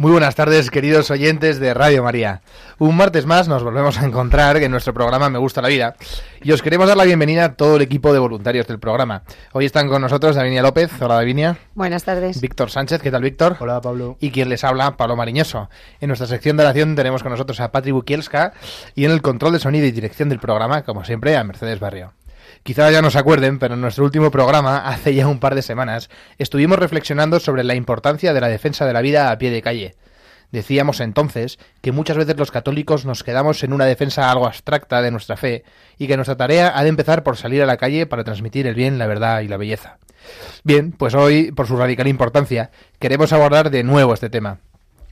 Muy buenas tardes, queridos oyentes de Radio María. Un martes más nos volvemos a encontrar en nuestro programa Me Gusta la Vida y os queremos dar la bienvenida a todo el equipo de voluntarios del programa. Hoy están con nosotros Davinia López. Hola Davinia. Buenas tardes. Víctor Sánchez. ¿Qué tal, Víctor? Hola, Pablo. Y quien les habla, Pablo Mariñoso. En nuestra sección de oración tenemos con nosotros a Patri Bukielska y en el control de sonido y dirección del programa, como siempre, a Mercedes Barrio. Quizá ya no se acuerden, pero en nuestro último programa, hace ya un par de semanas, estuvimos reflexionando sobre la importancia de la defensa de la vida a pie de calle. Decíamos entonces que muchas veces los católicos nos quedamos en una defensa algo abstracta de nuestra fe y que nuestra tarea ha de empezar por salir a la calle para transmitir el bien, la verdad y la belleza. Bien, pues hoy, por su radical importancia, queremos abordar de nuevo este tema.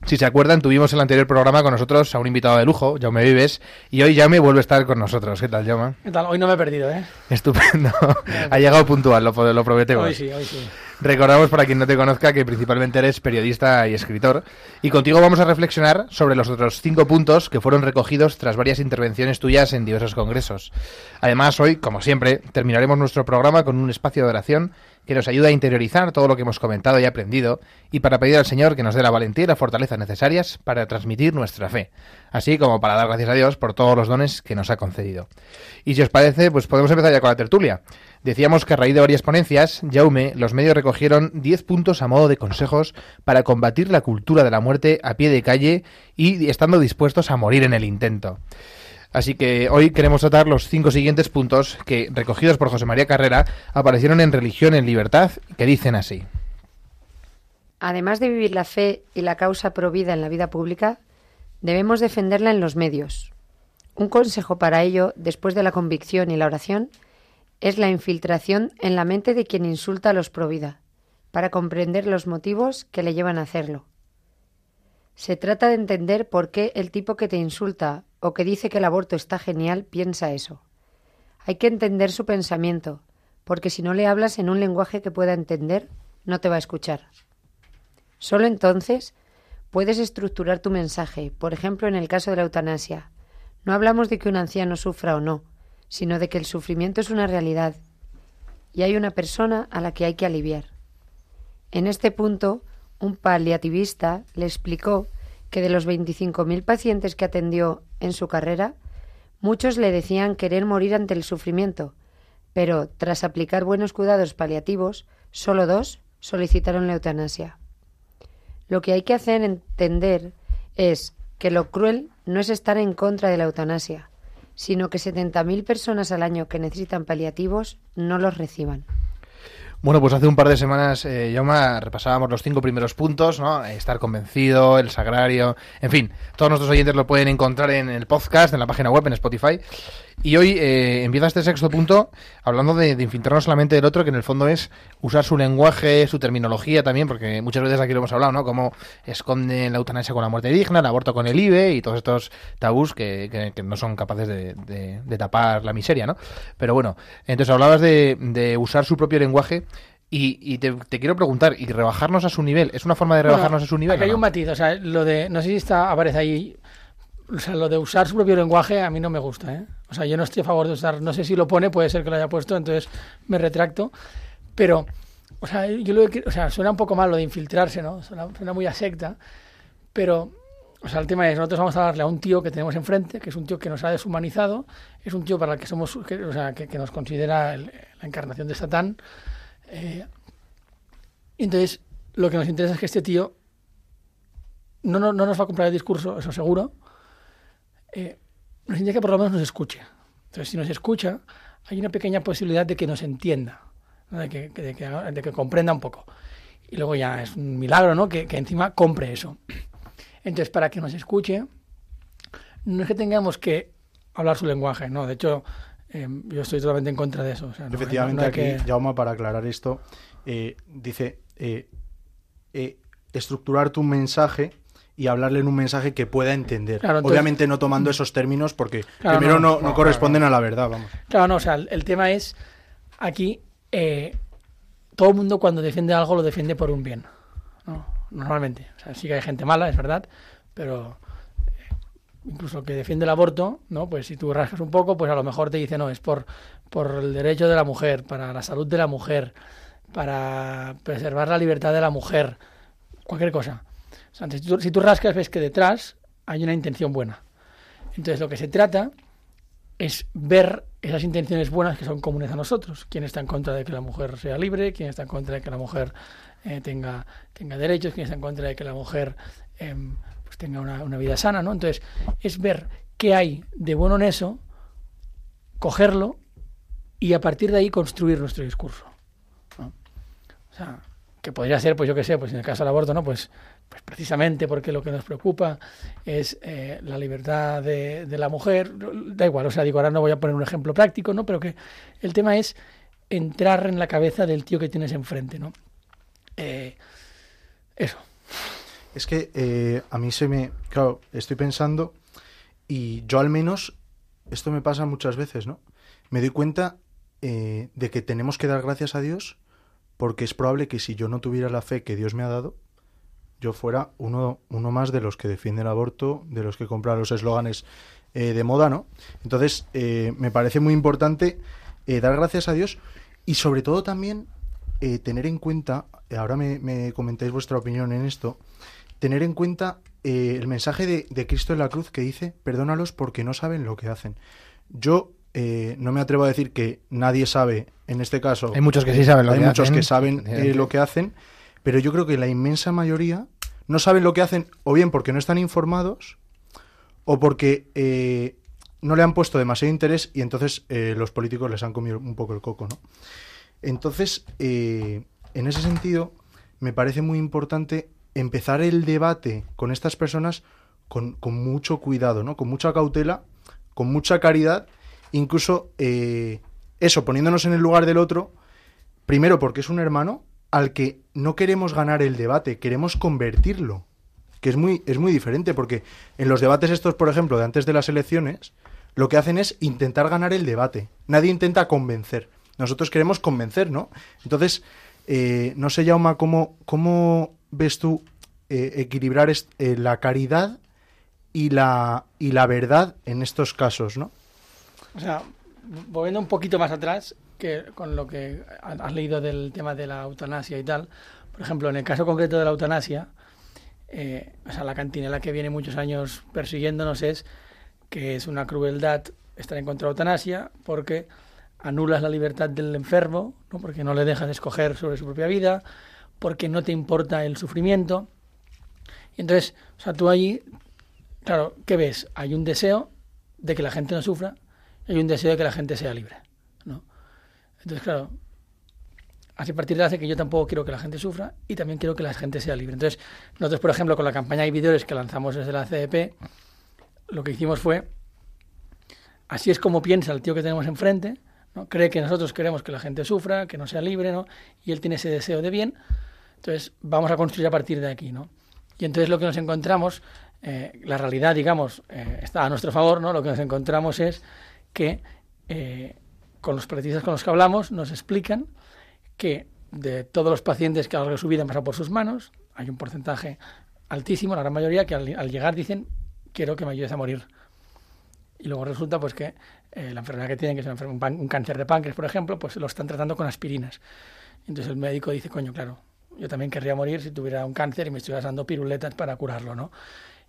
Si se acuerdan, tuvimos el anterior programa con nosotros a un invitado de lujo, Jaume Vives, y hoy Jaume vuelve a estar con nosotros. ¿Qué tal, Jaume? ¿Qué tal? Hoy no me he perdido, ¿eh? Estupendo. ha llegado puntual, lo, lo prometemos. Hoy sí, hoy sí. Recordamos para quien no te conozca que principalmente eres periodista y escritor y contigo vamos a reflexionar sobre los otros cinco puntos que fueron recogidos tras varias intervenciones tuyas en diversos congresos. Además, hoy, como siempre, terminaremos nuestro programa con un espacio de oración que nos ayuda a interiorizar todo lo que hemos comentado y aprendido y para pedir al Señor que nos dé la valentía y la fortaleza necesarias para transmitir nuestra fe, así como para dar gracias a Dios por todos los dones que nos ha concedido. Y si os parece, pues podemos empezar ya con la tertulia. Decíamos que a raíz de varias ponencias, Jaume, los medios recogieron 10 puntos a modo de consejos para combatir la cultura de la muerte a pie de calle y estando dispuestos a morir en el intento. Así que hoy queremos tratar los cinco siguientes puntos que, recogidos por José María Carrera, aparecieron en Religión en Libertad, que dicen así. Además de vivir la fe y la causa provida en la vida pública, debemos defenderla en los medios. Un consejo para ello, después de la convicción y la oración, es la infiltración en la mente de quien insulta a los provida, para comprender los motivos que le llevan a hacerlo. Se trata de entender por qué el tipo que te insulta o que dice que el aborto está genial piensa eso. Hay que entender su pensamiento, porque si no le hablas en un lenguaje que pueda entender, no te va a escuchar. Solo entonces puedes estructurar tu mensaje, por ejemplo en el caso de la eutanasia. No hablamos de que un anciano sufra o no, sino de que el sufrimiento es una realidad y hay una persona a la que hay que aliviar. En este punto, un paliativista le explicó que de los 25.000 pacientes que atendió en su carrera, muchos le decían querer morir ante el sufrimiento, pero tras aplicar buenos cuidados paliativos, solo dos solicitaron la eutanasia. Lo que hay que hacer entender es que lo cruel no es estar en contra de la eutanasia, sino que 70.000 personas al año que necesitan paliativos no los reciban. Bueno, pues hace un par de semanas, eh, Yoma, repasábamos los cinco primeros puntos, ¿no? Estar convencido, el sagrario, en fin, todos nuestros oyentes lo pueden encontrar en el podcast, en la página web, en Spotify. Y hoy eh, empieza este sexto punto hablando de, de infiltrarnos solamente del otro, que en el fondo es usar su lenguaje, su terminología también, porque muchas veces aquí lo hemos hablado, ¿no? Cómo esconden la eutanasia con la muerte digna, el aborto con el IBE y todos estos tabús que, que- que no son capaces de, de- de tapar la miseria, ¿no? Pero bueno, entonces hablabas de, de usar su propio lenguaje y, y te, te quiero preguntar, ¿y rebajarnos a su nivel? ¿Es una forma de rebajarnos Bueno, a su nivel? Aquí hay no? un matiz, o sea, lo de, no sé si está, aparece ahí, o sea, lo de usar su propio lenguaje a mí no me gusta, ¿eh? O sea, yo no estoy a favor de usar, no sé si lo pone, puede ser que lo haya puesto, entonces me retracto, pero, o sea, yo lo o sea, suena un poco mal lo de infiltrarse, ¿no? Suena, suena muy a secta, pero, o sea, el tema es, nosotros vamos a darle a un tío que tenemos enfrente, que es un tío que nos ha deshumanizado, es un tío para el que somos, que, o sea, que, que nos considera el- la encarnación de Satán, eh, entonces, lo que nos interesa es que este tío no, no, no nos va a comprar el discurso, eso seguro. Eh, nos interesa que por lo menos nos escuche. Entonces, si nos escucha, hay una pequeña posibilidad de que nos entienda. ¿no? de, que, que- de que haga- de que comprenda un poco. Y luego ya es un milagro, ¿no? Que, que encima compre eso. Entonces, para que nos escuche, no es que tengamos que hablar su lenguaje, no. De hecho, eh, yo estoy totalmente en contra de eso. o sea, no hay- Efectivamente, no aquí, que- Jaume, para aclarar esto, eh, dice eh, estructurar tu mensaje y hablarle en un mensaje que pueda entender. Claro, entonces- Obviamente no tomando esos términos porque Claro, primero no. no, no corresponden a la verdad, vamos. Claro, no, o sea, el, el tema es, aquí, eh, todo el mundo cuando defiende algo lo defiende por un bien, ¿no? Normalmente. O sea, sí que hay gente mala, es verdad, pero eh, incluso que defiende el aborto, ¿no? Pues si tú rascas un poco, pues a lo mejor te dice, no, es por, por el derecho de la mujer, para la salud de la mujer, para preservar la libertad de la mujer, cualquier cosa. O sea, si tú, si tú rascas, ves que detrás hay una intención buena. Entonces, lo que se trata es ver esas intenciones buenas que son comunes a nosotros. Quién está en contra de que la mujer sea libre, quién está en contra de que la mujer eh, tenga, tenga derechos, quién está en contra de que la mujer em, pues tenga una, una vida sana, ¿no? Entonces, es ver qué hay de bueno en eso, cogerlo y a partir de ahí construir nuestro discurso. ¿no? O sea, que podría ser, pues yo qué sé, pues en el caso del aborto, ¿no? Pues, pues precisamente porque lo que nos preocupa es eh, la libertad de, la mujer. Da igual, o sea, digo, ahora no voy a poner un ejemplo práctico, ¿no? Pero que el tema es entrar en la cabeza del tío que tienes enfrente, ¿no? Eh, eso. Es que eh, a mí se me... Claro, estoy pensando y yo al menos, esto me pasa muchas veces, ¿no? Me doy cuenta eh, de que tenemos que dar gracias a Dios porque es probable que si yo no tuviera la fe que Dios me ha dado, yo fuera uno, uno más de los que defiende el aborto, de los que compra los eslóganes eh, de moda, ¿no? Entonces, eh, me parece muy importante eh, dar gracias a Dios y sobre todo también eh, tener en cuenta, ahora me, me comentáis vuestra opinión en esto, tener en cuenta eh, el mensaje de, de Cristo en la cruz que dice, perdónalos porque no saben lo que hacen. Yo eh, no me atrevo a decir que nadie sabe, en este caso... Hay muchos que sí saben lo hay que muchos hacen. que saben lo que hacen, pero yo creo que la inmensa mayoría no saben lo que hacen o bien porque no están informados o porque eh, no le han puesto demasiado interés y entonces eh, los políticos les han comido un poco el coco, ¿no? Entonces, eh, en ese sentido, me parece muy importante empezar el debate con estas personas con, con mucho cuidado, ¿no? Con mucha cautela, con mucha caridad, incluso eso, poniéndonos en el lugar del otro, primero porque es un hermano al que no queremos ganar el debate, queremos convertirlo, que es muy, es muy diferente, porque en los debates estos, por ejemplo, de antes de las elecciones, lo que hacen es intentar ganar el debate, nadie intenta convencer, nosotros queremos convencer, ¿no? Entonces, eh, no sé, Jauma, ¿cómo, cómo ves tú eh, equilibrar eh, la caridad y la, y la verdad en estos casos, ¿no? O sea, volviendo un poquito más atrás, que con lo que ha- has leído del tema de la eutanasia y tal, por ejemplo, en el caso concreto de la eutanasia, eh, o sea, la cantinela que viene muchos años persiguiéndonos es que es una crueldad estar en contra de eutanasia porque anulas la libertad del enfermo, ¿no? porque no le dejas escoger sobre su propia vida, porque no te importa el sufrimiento. Y entonces, o sea, tú allí, claro, ¿qué ves? Hay un deseo de que la gente no sufra y hay un deseo de que la gente sea libre. Entonces, claro, así a partir de hace que yo tampoco quiero que la gente sufra y también quiero que la gente sea libre. Entonces, nosotros, por ejemplo, con la campaña de vídeos que lanzamos desde la CDP, lo que hicimos fue, así es como piensa el tío que tenemos enfrente, ¿no? cree que nosotros queremos que la gente sufra, que no sea libre, ¿no? y él tiene ese deseo de bien, entonces vamos a construir a partir de aquí. ¿no? Y entonces lo que nos encontramos, eh, la realidad, digamos, eh, está a nuestro favor, ¿no? lo que nos encontramos es que eh, con los periodistas con los que hablamos nos explican que de todos los pacientes que a lo largo de su vida han pasado por sus manos, hay un porcentaje altísimo, la gran mayoría, que al, llegar dicen, quiero que me ayudes a morir. Y luego resulta pues que eh, la enfermedad que tienen, que es un, un cáncer de páncreas, por ejemplo, pues lo están tratando con aspirinas. Entonces el médico dice, coño, claro, yo también querría morir si tuviera un cáncer y me estuvieras dando piruletas para curarlo, ¿no?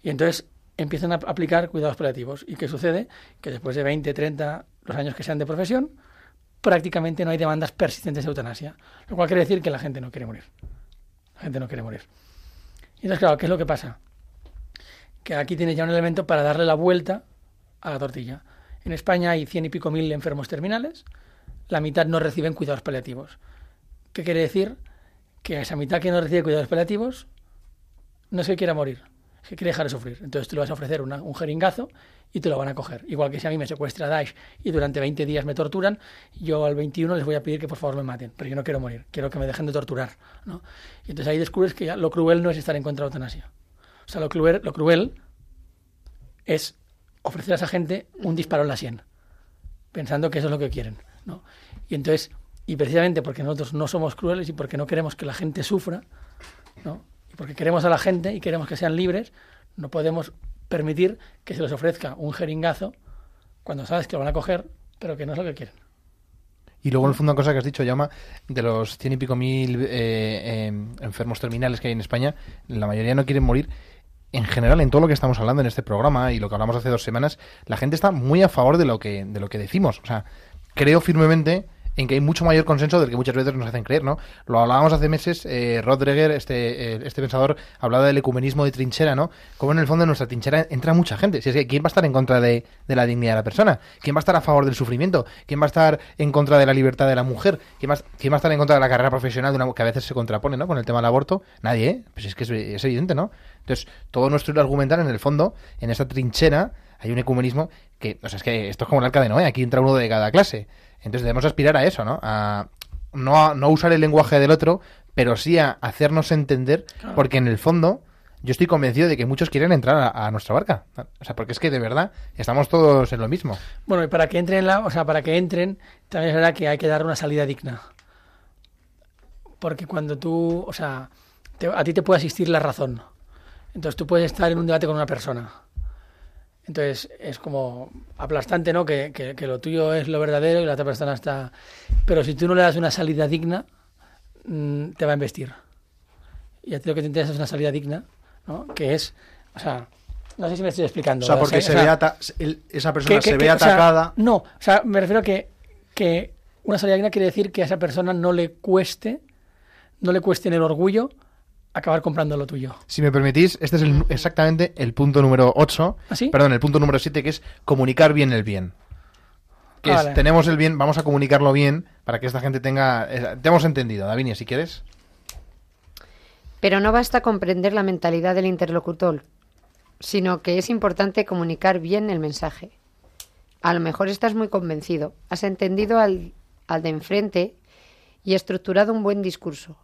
Y entonces empiezan a aplicar cuidados paliativos. ¿Y qué sucede? Que después de 20, 30, los años que sean de profesión, prácticamente no hay demandas persistentes de eutanasia. Lo cual quiere decir que la gente no quiere morir. La gente no quiere morir. Y entonces, claro, ¿qué es lo que pasa? Que aquí tienes ya un elemento para darle la vuelta a la tortilla. En España hay cien y pico mil enfermos terminales, la mitad no reciben cuidados paliativos. ¿Qué quiere decir? Que esa mitad que no recibe cuidados paliativos no que quiera morir, que quiere dejar de sufrir. Entonces tú le vas a ofrecer una- un jeringazo y te lo van a coger. Igual que si a mí me secuestra Daesh y durante 20 días me torturan, yo al 21 les voy a pedir que por favor me maten, pero yo no quiero morir, quiero que me dejen de torturar. ¿no? Y entonces ahí descubres que ya lo cruel no es estar en contra de la eutanasia. O sea, lo cruel, lo cruel es ofrecer a esa gente un disparo en la sien, pensando que eso es lo que quieren. ¿no? Y entonces, y precisamente porque nosotros no somos crueles y porque no queremos que la gente sufra, ¿no? Porque queremos a la gente y queremos que sean libres, no podemos permitir que se les ofrezca un jeringazo cuando sabes que lo van a coger, pero que no es lo que quieren. Y luego, en el fondo, una cosa que has dicho, Llama, de los cien y pico mil eh, eh, enfermos terminales que hay en España, la mayoría no quieren morir. En general, en todo lo que estamos hablando en este programa y lo que hablamos hace dos semanas, la gente está muy a favor de lo que, de lo que decimos. O sea, creo firmemente en que hay mucho mayor consenso del que muchas veces nos hacen creer, ¿no? Lo hablábamos hace meses, eh, Rod Dreher, este, eh, este pensador, hablaba del ecumenismo de trinchera, ¿no? Como en el fondo en nuestra trinchera entra mucha gente. Si es que, ¿quién va a estar en contra de, de la dignidad de la persona? ¿Quién va a estar a favor del sufrimiento? ¿Quién va a estar en contra de la libertad de la mujer? ¿Quién va, a- estar en contra de la carrera profesional de una que a veces se contrapone, ¿no? Con el tema del aborto. Nadie, ¿eh? Pues es que es, evidente, ¿no? Entonces, todo nuestro argumental, en el fondo, en esta trinchera, hay un ecumenismo que, o sea, es que esto es como el arca de Noé, aquí entra uno de cada clase. Entonces debemos aspirar a eso, ¿no? A no, a- no usar el lenguaje del otro, pero sí a hacernos entender, porque en el fondo yo estoy convencido de que muchos quieren entrar a, a nuestra barca. O sea, porque es que de verdad estamos todos en lo mismo. Bueno, y para que entren, en la, o sea, para que entren, también es verdad que hay que dar una salida digna. Porque cuando tú, o sea, te- a ti te puede asistir la razón. Entonces tú puedes estar en un debate con una persona. Entonces es como aplastante, ¿no? Que, que- que lo tuyo es lo verdadero y la otra persona está... Pero si tú no le das una salida digna, mm, te va a investir. Y a ti lo que te interesa es una salida digna, ¿no? Que es, o sea, no sé si me estoy explicando. O sea, porque O se sea, ve ata- el- esa persona que- se ve o sea, atacada. no, o sea, me refiero a que, que una salida digna quiere decir que a esa persona no le cueste, no le cueste en el orgullo acabar comprando lo tuyo. Si me permitís, este es el- exactamente el punto número 8, ¿Ah, sí? perdón, el punto número 7, que es comunicar bien el bien. Que Ah, es, vale. tenemos el bien, vamos a comunicarlo bien para que esta gente tenga... eh, te hemos entendido, Davinia, si quieres. Pero no basta comprender la mentalidad del interlocutor, sino que es importante comunicar bien el mensaje. A lo mejor estás muy convencido, has entendido al, al de enfrente y estructurado un buen discurso,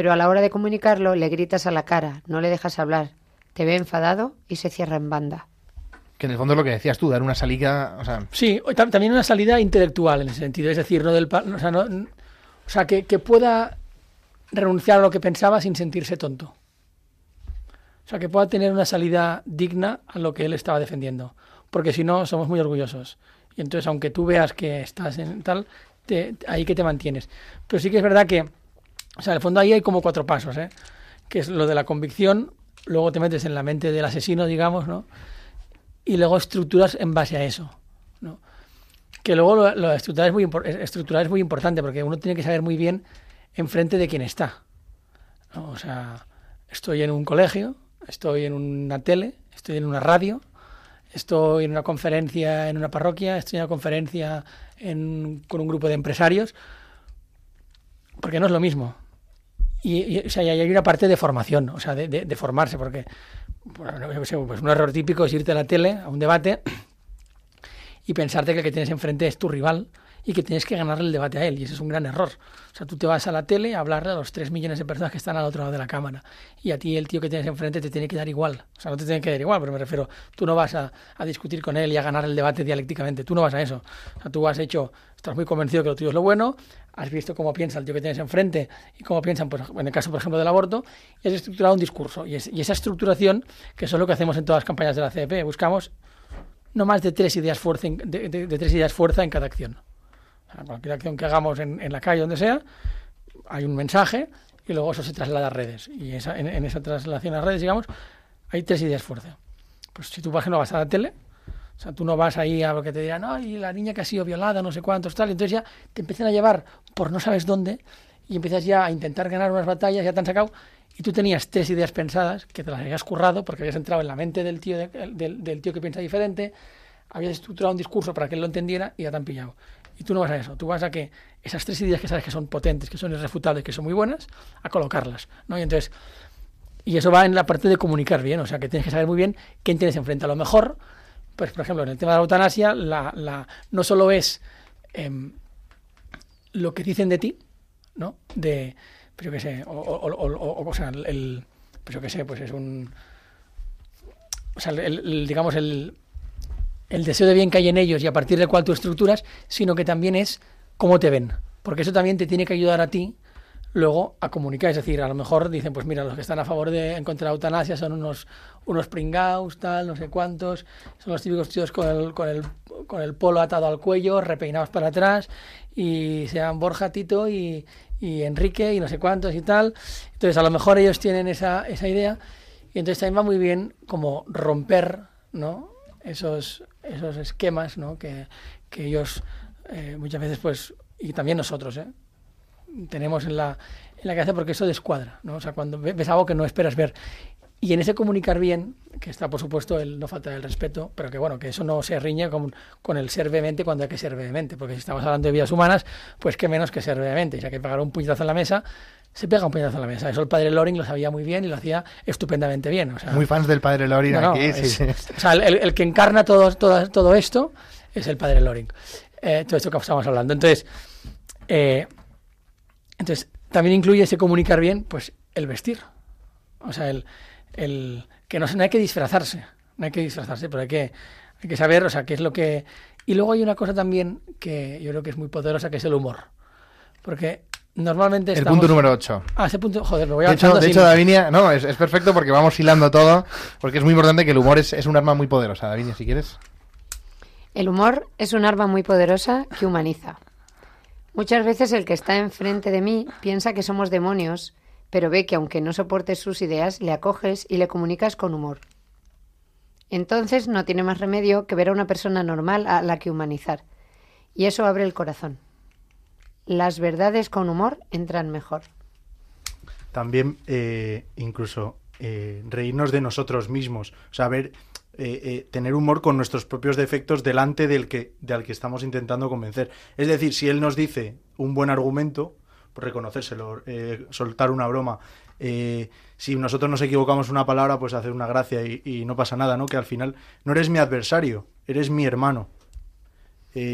pero a la hora de comunicarlo le gritas a la cara, no le dejas hablar, te ve enfadado y se cierra en banda. Que en el fondo es lo que decías tú, dar una salida... O sea, Sí, también una salida intelectual en ese sentido, es decir, no del o sea, no- o sea que, que pueda renunciar a lo que pensaba sin sentirse tonto. O sea, que pueda tener una salida digna a lo que él estaba defendiendo. Porque si no, somos muy orgullosos. Y entonces, aunque tú veas que estás en tal, te- ahí que te mantienes. Pero sí que es verdad que, o sea, en el fondo ahí hay como cuatro pasos, ¿eh? Que es lo de la convicción, luego te metes en la mente del asesino, digamos, ¿no? Y luego estructuras en base a eso, ¿no? Que luego lo, lo estructurar es, muy es- muy importante porque uno tiene que saber muy bien enfrente de quién está. O sea, estoy en un colegio, estoy en una tele, estoy en una radio, estoy en una conferencia en una parroquia, estoy en una conferencia en- con un grupo de empresarios, porque no es lo mismo. Y, o sea, y hay una parte de formación, o sea, de, de- formarse, porque pues un error típico es irte a la tele, a un debate, y pensarte que el que tienes enfrente es tu rival y que tienes que ganarle el debate a él. Y ese es un gran error. O sea, tú te vas a la tele a hablarle a los 3 millones de personas que están al otro lado de la cámara. Y a ti el tío que tienes enfrente te tiene que dar igual. O sea, no te tiene que dar igual, pero me refiero, tú no vas a, a discutir con él y a ganar el debate dialécticamente. Tú no vas a eso. O sea, tú has hecho, estás muy convencido que lo tuyo es lo bueno, has visto cómo piensa el tío que tienes enfrente y cómo piensan, pues, en el caso, por ejemplo, del aborto, y has estructurado un discurso. Y, es- y esa estructuración, que eso es lo que hacemos en todas las campañas de la CDP, buscamos no más de tres ideas fuerza de tres ideas fuerza en cada acción. Sea, cualquier acción que hagamos en, en la calle, donde sea, hay un mensaje y luego eso se traslada a redes. Y esa, en, esa traslación a redes, digamos, hay tres ideas fuerza. Pues si tú, por ejemplo, vas a la tele, o sea, tú no vas ahí a lo que te dirán, ay, la niña que ha sido violada, no sé cuántos, tal, y entonces ya te empiezan a llevar por no sabes dónde y empiezas ya a intentar ganar unas batallas, ya te han sacado, y tú tenías tres ideas pensadas que te las habías currado porque habías entrado en la mente del tío, de- del, del tío que piensa diferente, habías estructurado un discurso para que él lo entendiera y ya te han pillado. Y tú no vas a eso, tú vas a que esas tres ideas que sabes que son potentes, que son irrefutables, que son muy buenas, a colocarlas, ¿no? Y entonces, y eso va en la parte de comunicar bien, o sea, que tienes que saber muy bien quién tienes enfrente. A lo mejor, pues por ejemplo, en el tema de la eutanasia, la, la, no solo es em, lo que dicen de ti, ¿no? De, pues qué sé, o, o, o, o- o sea, el, pues yo qué sé, pues es un, o sea, el, el- digamos, el, el deseo de bien que hay en ellos y a partir del cual tú estructuras, sino que también es cómo te ven. Porque eso también te tiene que ayudar a ti luego a comunicar. Es decir, a lo mejor dicen, pues mira, los que están a favor de en contra de la eutanasia son unos, unos pringaos, tal, no sé cuántos, son los típicos tíos con el, con el, con el polo atado al cuello, repeinados para atrás, y sean Borja, Tito y, y Enrique y no sé cuántos y tal. Entonces, a lo mejor ellos tienen esa, esa idea y entonces también va muy bien como romper, ¿no? Esos, esos esquemas, ¿no? Que, que ellos eh, muchas veces, pues, y también nosotros, ¿eh? tenemos en la, en la cabeza porque eso descuadra, ¿no? O sea, cuando ve- ves algo que no esperas ver. Y en ese comunicar bien, que está por supuesto el no falta el respeto, pero que bueno, que eso no se riñe con, con el ser vehemente cuando hay que ser vehemente, porque si estamos hablando de vidas humanas, pues qué menos que ser vehemente. Y si hay que pegar un puñetazo en la mesa, se pega un puñetazo en la mesa. Eso el padre Loring lo sabía muy bien y lo hacía estupendamente bien. O sea, Muy fans del padre Lorin no, no, aquí. sí, es- sí. O sea, el, el que encarna todo, todo, todo esto es el padre Loring. Eh, todo esto que estamos hablando. Entonces, eh, entonces, también incluye ese comunicar bien, pues el vestir. O sea, el, el que no, se- no hay que disfrazarse, no hay que disfrazarse, pero hay que, hay que saber, o sea, qué es lo que... Y luego hay una cosa también que yo creo que es muy poderosa, que es el humor. Porque normalmente El punto número 8. Ah, ese punto, joder, lo voy De hecho, de hecho Davinia, no, es, es perfecto porque vamos hilando todo, porque es muy importante que el humor es, es un arma muy poderosa. Davinia, si quieres. El humor es un arma muy poderosa que humaniza. Muchas veces el que está enfrente de mí piensa que somos demonios, pero ve que aunque no soportes sus ideas, le acoges y le comunicas con humor. Entonces no tiene más remedio que ver a una persona normal a la que humanizar. Y eso abre el corazón. Las verdades con humor entran mejor. También eh, incluso eh, reírnos de nosotros mismos. O sea, eh, tener humor con nuestros propios defectos delante del que, del que estamos intentando convencer. Es decir, si él nos dice un buen argumento, pues reconocérselo, soltar una broma. Si nosotros nos equivocamos una palabra, pues hacer una gracia y, no pasa nada, ¿no? Que al final no eres mi adversario, eres mi hermano.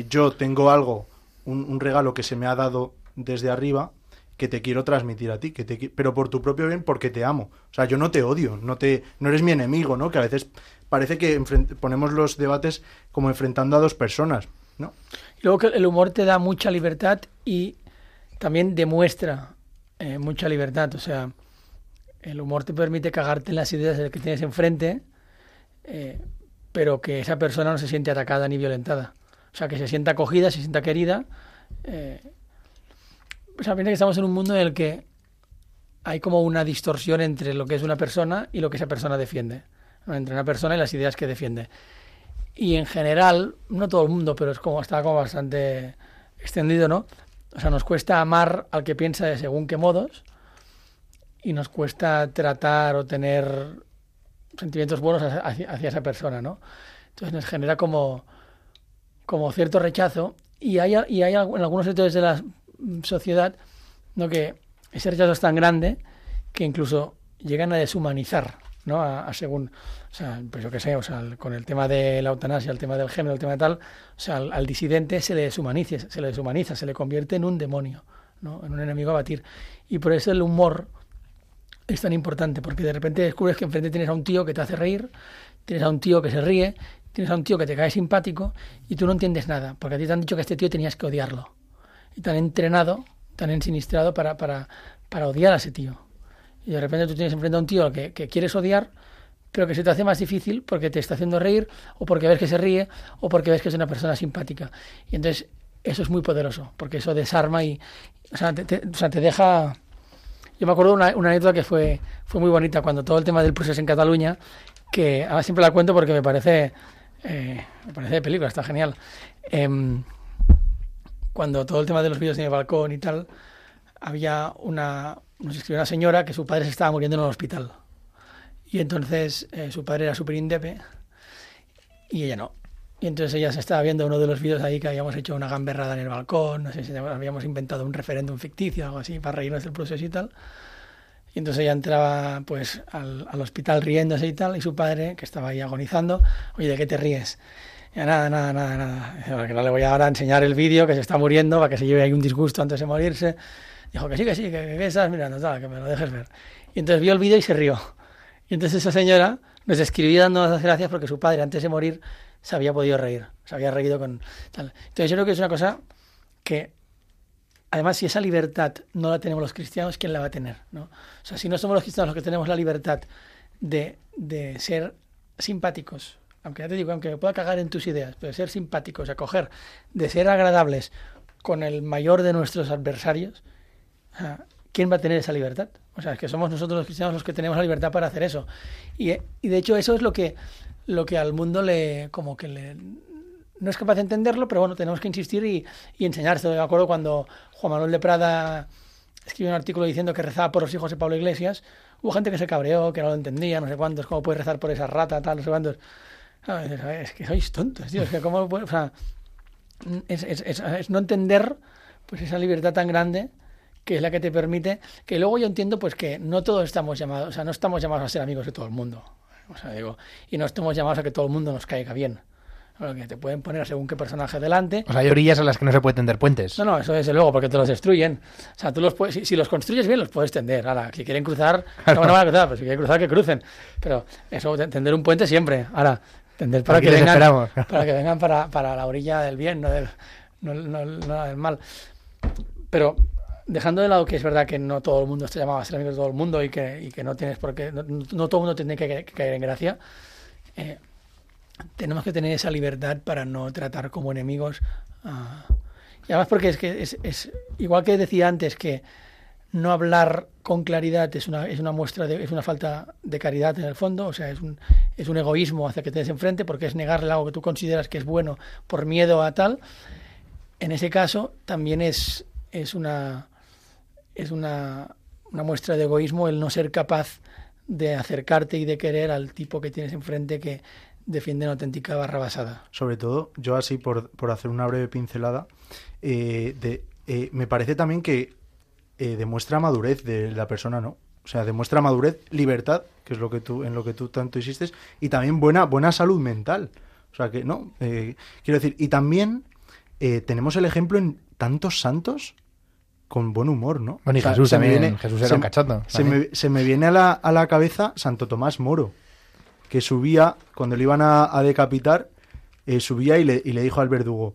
Yo tengo algo, un, regalo que se me ha dado desde arriba que te quiero transmitir a ti, que te, pero por tu propio bien, porque te amo. O sea, yo no te odio, no te, no eres mi enemigo, ¿no? Que a veces parece que ponemos los debates como enfrentando a dos personas, ¿no? Luego que el humor te da mucha libertad y también demuestra eh, mucha libertad. O sea, el humor te permite cagarte en las ideas que tienes enfrente, eh, pero que esa persona no se siente atacada ni violentada. O sea, que se sienta acogida, se sienta querida. Eh, o sea, piensa que estamos en un mundo en el que hay como una distorsión entre lo que es una persona y lo que esa persona defiende. Entre una persona y las ideas que defiende. Y en general, no todo el mundo, pero es como está como bastante extendido, ¿no? O sea, nos cuesta amar al que piensa de según qué modos y nos cuesta tratar o tener sentimientos buenos hacia- hacia esa persona, ¿no? Entonces nos genera como, como cierto rechazo y hay, y hay en algunos sectores de la sociedad ¿no? que ese rechazo es tan grande que incluso llegan a deshumanizar, ¿no? A, según, o sea, pues yo qué sé, o sea, con el tema de la eutanasia, el tema del género, el tema de tal, o sea, al, al disidente se le deshumaniza, se le deshumaniza, se le convierte en un demonio, ¿no? En un enemigo a batir. Y por eso el humor es tan importante, porque de repente descubres que enfrente tienes a un tío que te hace reír, tienes a un tío que se ríe, tienes a un tío que te cae simpático y tú no entiendes nada, porque a ti te han dicho que a este tío tenías que odiarlo. Y te han entrenado, te han ensinistrado para, para, para odiar a ese tío. Y de repente tú tienes enfrente a un tío que, que quieres odiar, pero que se te hace más difícil porque te está haciendo reír, o porque ves que se ríe, o porque ves que es una persona simpática. Y entonces eso es muy poderoso, porque eso desarma y o sea, te, deja... Yo me acuerdo una, una anécdota que fue, fue muy bonita cuando todo el tema del proceso en Cataluña, que ahora siempre la cuento porque me parece, eh, me parece de película, está genial. Em, cuando todo el tema de los vídeos en el balcón y tal, había una, nos escribió una señora que su padre se estaba muriendo en el hospital. Y entonces eh, su padre era súper indepe y ella no. Y entonces ella se estaba viendo uno de los vídeos ahí que habíamos hecho una gamberrada en el balcón, no sé si habíamos inventado un referéndum ficticio, algo así, para reírnos del proceso y tal. Y entonces ella entraba pues al, al hospital riéndose y tal, y su padre, que estaba ahí agonizando, oye, ¿de qué te ríes? Y nada, nada, nada, nada. Que no le voy ahora a enseñar el vídeo, que se está muriendo, para que se lleve ahí un disgusto antes de morirse. Dijo que sí, que sí, que, que estás mirando, tal, que me lo dejes ver. Y entonces vio el vídeo y se rió. Y entonces esa señora nos escribía dando las gracias porque su padre, antes de morir, se había podido reír, se había reído con tal. Entonces yo creo que es una cosa que, además, si esa libertad no la tenemos los cristianos, ¿quién la va a tener? ¿no? O sea, si no somos los cristianos los que tenemos la libertad de, de ser simpáticos, aunque ya te digo, aunque me pueda cagar en tus ideas, pero ser simpáticos, acoger, de ser agradables con el mayor de nuestros adversarios, ¿quién va a tener esa libertad? O sea, es que somos nosotros los cristianos los que tenemos la libertad para hacer eso. Y, y de hecho eso es lo que, lo que al mundo le, como que le, no es capaz de entenderlo, pero bueno, tenemos que insistir y, y enseñárselo. Me acuerdo cuando Juan Manuel de Prada escribió un artículo diciendo que rezaba por los hijos de Pablo Iglesias, hubo gente que se cabreó, que no lo entendía, no sé cuántos, cómo puede rezar por esa rata, tal, no sé cuántos. Ah, Es que sois tontos, tío, es cómo o sea, es no entender pues esa libertad tan grande que es la que te permite, que luego yo entiendo pues que no todos estamos llamados, o sea, no estamos llamados a ser amigos de todo el mundo. O sea, digo, y no estamos llamados a que todo el mundo nos caiga bien. Que te pueden poner según qué personaje delante. O sea, hay orillas a las que no se puede tender puentes. No, no, eso desde luego, porque te los destruyen. O sea, tú los puedes, si, si los construyes bien, los puedes tender. Ahora, si quieren cruzar, no, no van a cruzar, pero si quieren cruzar, que crucen. Pero eso, te- tender un puente siempre. Ahora, tender para que vengan, para que vengan para, para la orilla del bien, no del, no, no- del mal. Pero dejando de lado que es verdad que no todo el mundo está llamado a ser amigo de todo el mundo y que, y que no tienes por qué, no, no todo el mundo tiene que, que caer en gracia, eh, tenemos que tener esa libertad para no tratar como enemigos. a- y además porque es que es, es igual que decía antes que no hablar con claridad es una, es una muestra de, es una falta de caridad en el fondo, o sea, es un, es un egoísmo hacia que te des enfrente porque es negarle algo que tú consideras que es bueno por miedo a tal. En ese caso también es, es una es una, una muestra de egoísmo el no ser capaz de acercarte y de querer al tipo que tienes enfrente que defiende una auténtica barra basada. Sobre todo, yo así por, por hacer una breve pincelada, eh, de, eh, me parece también que eh, demuestra madurez de la persona, ¿no? O sea, demuestra madurez, libertad, que es lo que tú, en lo que tú tanto insistes, y también buena, buena salud mental. O sea que, no, eh, quiero decir, y también eh, tenemos el ejemplo en tantos santos con buen humor, ¿no? Bueno, y O sea, Jesús se me también, Jesús era se- un cachondo, Se también. me, se me viene a la, a la cabeza Santo Tomás Moro, que subía, cuando le iban a, a decapitar, eh, subía y le, y le dijo al verdugo,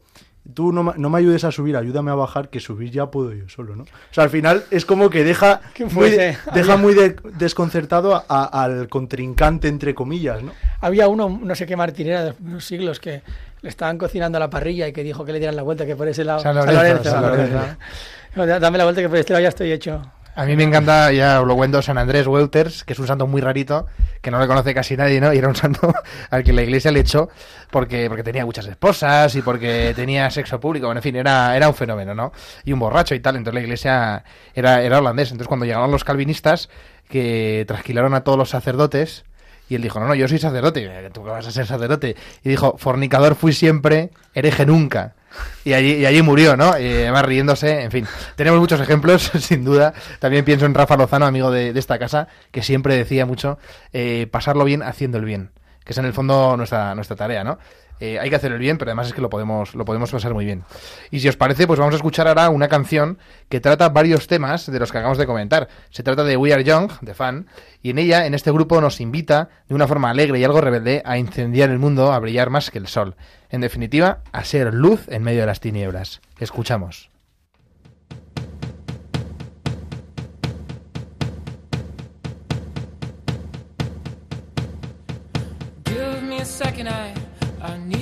tú no, ma- no me ayudes a subir, ayúdame a bajar, que subir ya puedo yo solo, ¿no? O sea, al final es como que deja ¿Qué muy, deja muy de- desconcertado a- a- al contrincante, entre comillas, ¿no? Había uno, no sé qué martinera de primeros siglos, que le estaban cocinando a la parrilla y que dijo que le dieran la vuelta, que por ese lado... San Lorenzo, San Lorenzo. No, da- Dame la vuelta que por este lado ya estoy hecho. A mí me encanta, ya os lo cuento, San Andrés Welters, que es un santo muy rarito, que no le conoce casi nadie, ¿no? Y era un santo al que la iglesia le echó porque, porque tenía muchas esposas y porque tenía sexo público. Bueno, en fin, era, era un fenómeno, ¿no? Y un borracho y tal. Entonces la iglesia era, era holandés. Entonces cuando llegaron los calvinistas, que trasquilaron a todos los sacerdotes, y él dijo, no, no, yo soy sacerdote. ¿Tú qué vas a ser sacerdote? Y dijo, fornicador fui siempre, hereje nunca. Y allí, y allí murió, ¿no? Y además riéndose, en fin. Tenemos muchos ejemplos, sin duda. También pienso en Rafa Lozano, amigo de, de esta casa, que siempre decía mucho, eh, pasarlo bien haciendo el bien. Que es en el fondo nuestra, nuestra tarea, ¿no? Eh, hay que hacer el bien, pero además es que lo podemos, lo podemos pasar muy bien. Y si os parece, pues vamos a escuchar ahora una canción que trata varios temas de los que acabamos de comentar. Se trata de We Are Young, de Fan, y en ella, en este grupo, nos invita, de una forma alegre y algo rebelde, a incendiar el mundo, a brillar más que el sol. En definitiva, a ser luz en medio de las tinieblas. Escuchamos. Give me a second, I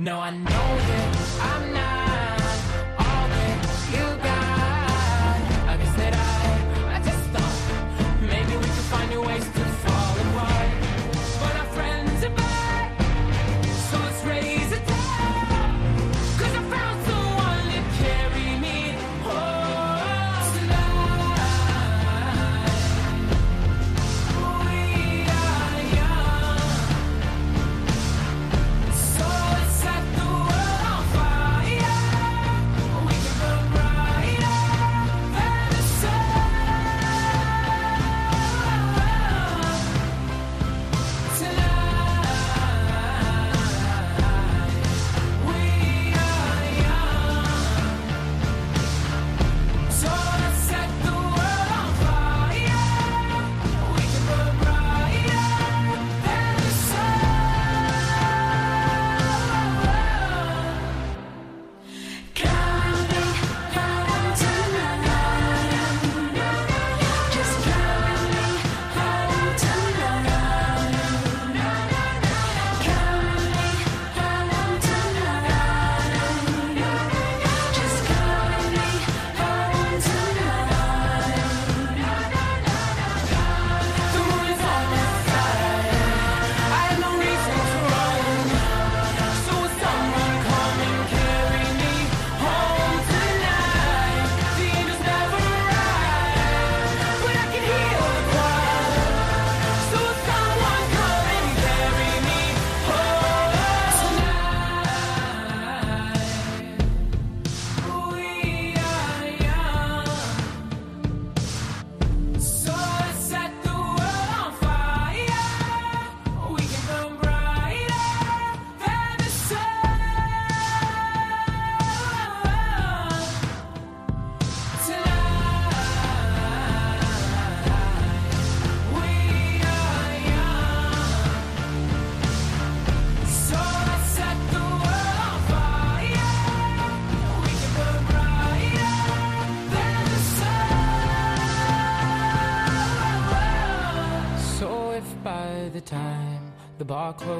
No, I know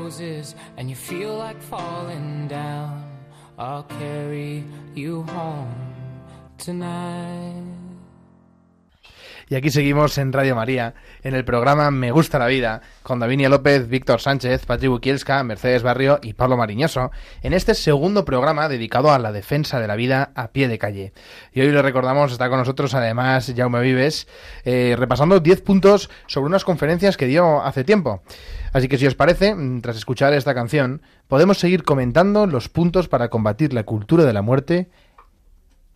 bar closes and you feel like falling down, I'll carry you home tonight. Y aquí seguimos en Radio María, en el programa Me Gusta la Vida, con Davinia López, Víctor Sánchez, Patri Bukielska, Mercedes Barrio y Pablo Mariñoso, en este segundo programa dedicado a la defensa de la vida a pie de calle. Y hoy le recordamos, está con nosotros además Jaume Vives, eh, repasando 10 puntos sobre unas conferencias que dio hace tiempo. Así que si os parece, mm, tras escuchar esta canción, podemos seguir comentando los puntos para combatir la cultura de la muerte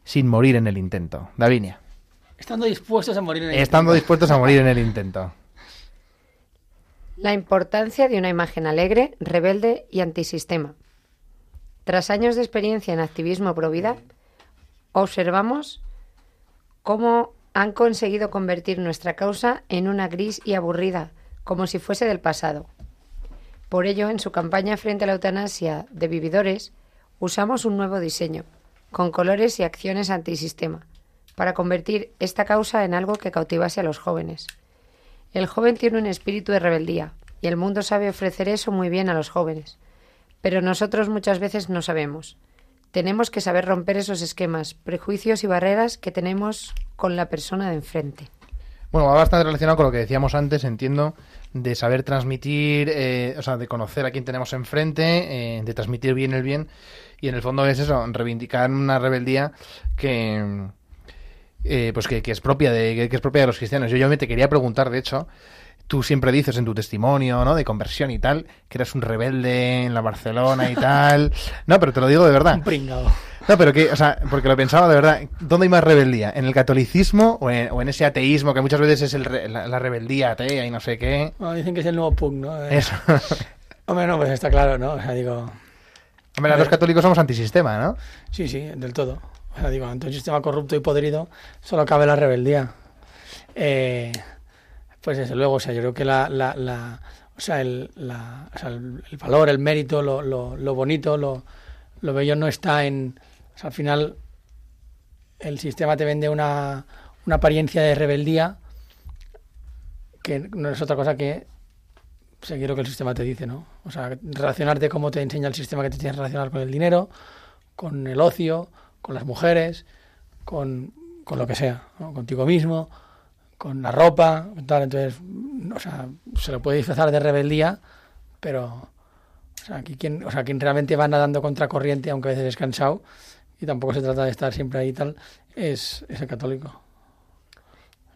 sin morir en el intento. Davinia. Estando dispuestos a morir en el Estando dispuestos a morir en el intento. La importancia de una imagen alegre, rebelde y antisistema. Tras años de experiencia en activismo pro vida, observamos cómo han conseguido convertir nuestra causa en una gris y aburrida, como si fuese del pasado. Por ello, en su campaña frente a la eutanasia de vividores, usamos un nuevo diseño, con colores y acciones antisistema, para convertir esta causa en algo que cautivase a los jóvenes. El joven tiene un espíritu de rebeldía, y el mundo sabe ofrecer eso muy bien a los jóvenes. Pero nosotros muchas veces no sabemos. Tenemos que saber romper esos esquemas, prejuicios y barreras que tenemos con la persona de enfrente. Bueno, va bastante relacionado con lo que decíamos antes, entiendo, de saber transmitir, eh, o sea, de conocer a quién tenemos enfrente, eh, de transmitir bien el bien, y en el fondo es eso, reivindicar una rebeldía que, eh, pues que, que es propia de que, que es propia de los cristianos. Yo, yo me te quería preguntar, de hecho, tú siempre dices en tu testimonio, ¿no? De conversión y tal, que eras un rebelde en la Barcelona y tal. No, pero te lo digo de verdad. Un pringado. No, pero que, o sea, porque lo pensaba de verdad, ¿dónde hay más rebeldía? ¿En el catolicismo o en, o en ese ateísmo que muchas veces es el re- la, la rebeldía atea y no sé qué? Bueno, dicen que es el nuevo punk, ¿no? Eh, Eso. Hombre, no, pues está claro, ¿no? O sea, digo, Hombre, los católicos somos antisistema, ¿no? sí, sí, del todo. O sea, digo, ante un sistema corrupto y podrido solo cabe la rebeldía. Eh, pues desde luego, o sea, yo creo que la, la, la- o sea, el, la- o sea, el, el valor, el mérito, lo, lo, lo bonito, lo, lo bello no está en, o sea, al final el sistema te vende una, una apariencia de rebeldía que no es otra cosa que seguir lo que el sistema te dice, ¿no? O sea, relacionarte como te enseña el sistema que te tienes que relacionar con el dinero, con el ocio, con las mujeres, con, con lo que sea, ¿no? contigo mismo, con la ropa, tal. Entonces, o sea, se lo puede disfrazar de rebeldía, pero, o sea, aquí quien, o sea, quien realmente va nadando contra corriente, aunque a veces es cansado, y tampoco se trata de estar siempre ahí y tal, es, es el católico.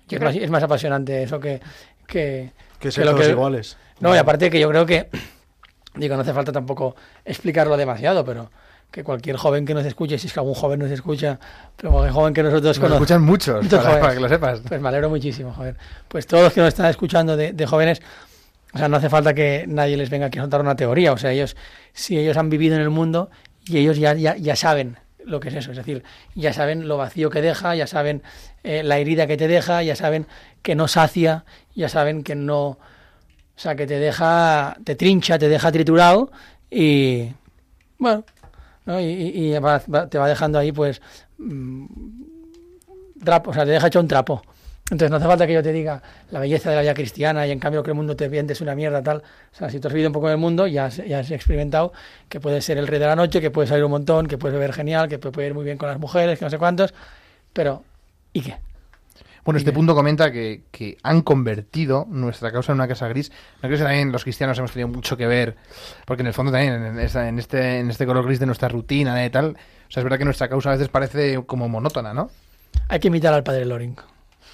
Yo es, creo- más, es más apasionante eso que, que, Que lo todos que- iguales. no, y aparte que yo creo que, digo, no hace falta tampoco explicarlo demasiado, pero que cualquier joven que nos escuche, si es que algún joven nos escucha, pero cualquier joven que nosotros Nos conocemos, escuchan muchos, Muchos para, jóvenes. para que lo sepas. pues me alegro muchísimo, joder. Pues todos los que nos están escuchando de, de jóvenes, o sea, no hace falta que nadie les venga aquí a contar una teoría, o sea, ellos, si ellos han vivido en el mundo y ellos ya, ya, ya saben lo que es eso, es decir, ya saben lo vacío que deja, ya saben eh, la herida que te deja, ya saben que no sacia, ya saben que no, o sea, que te deja, te trincha, te deja triturado y, bueno, ¿no? y, va- va- te va dejando ahí, pues, mm, trapo, o sea, te deja hecho un trapo. Entonces no hace falta que yo te diga la belleza de la vida cristiana y en cambio que el mundo te vende es una mierda tal. O sea, si tú has vivido un poco en el mundo, ya has, ya has experimentado que puedes ser el rey de la noche, que puedes salir un montón, que puedes beber genial, que puedes ir muy bien con las mujeres, que no sé cuántos. Pero, ¿y qué? Bueno, este punto comenta que, que han convertido nuestra causa en una casa gris. ¿No crees que también los cristianos hemos tenido mucho que ver? Porque en el fondo también, en, esta- en este, en este color gris de nuestra rutina y tal, o sea, es verdad que nuestra causa a veces parece como monótona, ¿no? Hay que imitar al padre Loring.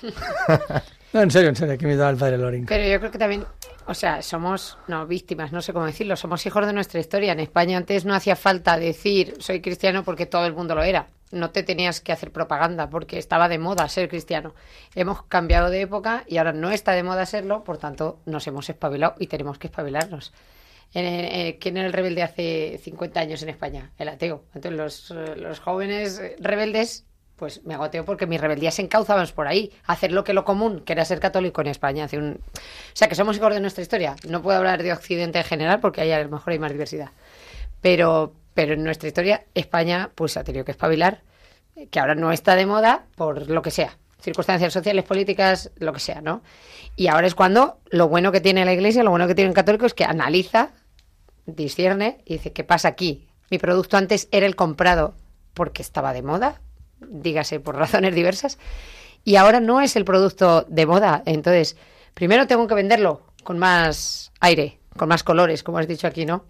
No, en serio, en serio, que imitar al padre Loring. Pero yo creo que también, o sea, somos, no, víctimas, no sé cómo decirlo, somos hijos de nuestra historia. En España antes no hacía falta decir soy cristiano porque todo el mundo lo era. No te tenías que hacer propaganda porque estaba de moda ser cristiano. Hemos cambiado de época y ahora no está de moda serlo, por tanto nos hemos espabilado y tenemos que espabilarnos. En- eh, ¿Quién era el rebelde hace 50 años en España? El ateo. Entonces los, eh, los jóvenes eh, rebeldes pues me agoteo porque mi rebeldía se encauzaba por ahí, hacer lo que lo común, que era ser católico en España. O sea, que somos hijos de nuestra historia. No puedo hablar de Occidente en general porque ahí a lo mejor hay más diversidad. Pero, pero en nuestra historia, España pues ha tenido que espabilar, que ahora no está de moda por lo que sea, circunstancias sociales, políticas, lo que sea, ¿no? Y ahora es cuando lo bueno que tiene la Iglesia, lo bueno que tiene el católico es que analiza, discierne y dice, ¿qué pasa aquí? Mi producto antes era el comprado porque estaba de moda, dígase por razones diversas, y ahora no es el producto de moda. Entonces, primero tengo que venderlo con más aire, con más colores, como has dicho aquí, ¿no?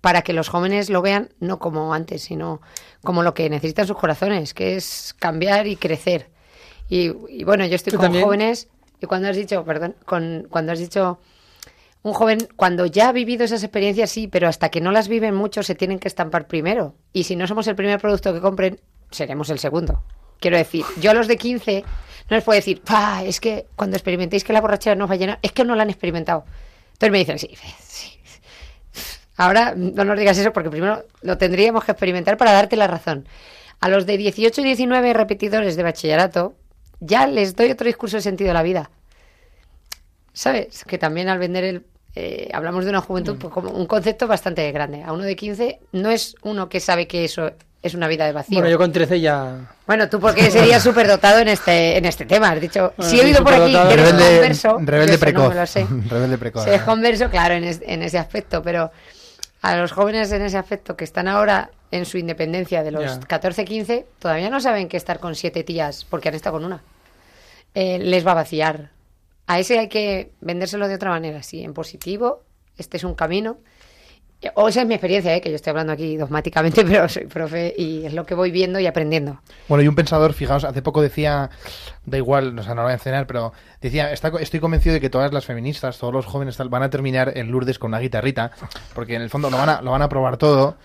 Para que los jóvenes lo vean no como antes, sino como lo que necesitan sus corazones, que es cambiar y crecer. Y, y bueno, yo estoy con también. jóvenes, y cuando has dicho, perdón, con, cuando has dicho un joven, cuando ya ha vivido esas experiencias, sí, pero hasta que no las viven mucho, se tienen que estampar primero. Y si no somos el primer producto que compren, seremos el segundo. Quiero decir, yo a los de 15 no les puedo decir, "Pa, es que cuando experimentéis que la borrachera no va a llenar, es que no la han experimentado. Entonces me dicen, sí, sí. Ahora no nos digas eso porque primero lo tendríamos que experimentar para darte la razón. A los de 18 y 19 repetidores de bachillerato, ya les doy otro discurso de sentido de la vida. ¿Sabes? Que también al vender el... eh, hablamos de una juventud pues, como un concepto bastante grande. A uno de 15 no es uno que sabe que eso es una vida de vacío. Bueno, yo con 13 ya... Bueno, tú porque serías superdotado en este, en este tema. Has dicho, Bueno, si he oído por aquí que eres Rebelde, converso, rebelde precoz. no me lo sé. rebelde precoz. Si es converso, claro, en, es- en ese aspecto, pero a los jóvenes en ese aspecto que están ahora en su independencia de los Ya. 14, 15, todavía no saben que estar con siete tías, porque han estado con una, eh, les va a vaciar. A ese hay que vendérselo de otra manera, sí, en positivo, este es un camino, O esa es mi experiencia, ¿eh? que yo estoy hablando aquí dogmáticamente, pero soy profe y es lo que voy viendo y aprendiendo. Bueno, y un pensador, fijaos, hace poco decía, da igual, o sea, no lo voy a encenar, pero decía, está, estoy convencido de que todas las feministas, todos los jóvenes tal, van a terminar en Lourdes con una guitarrita, porque en el fondo lo van a, lo van a probar todo.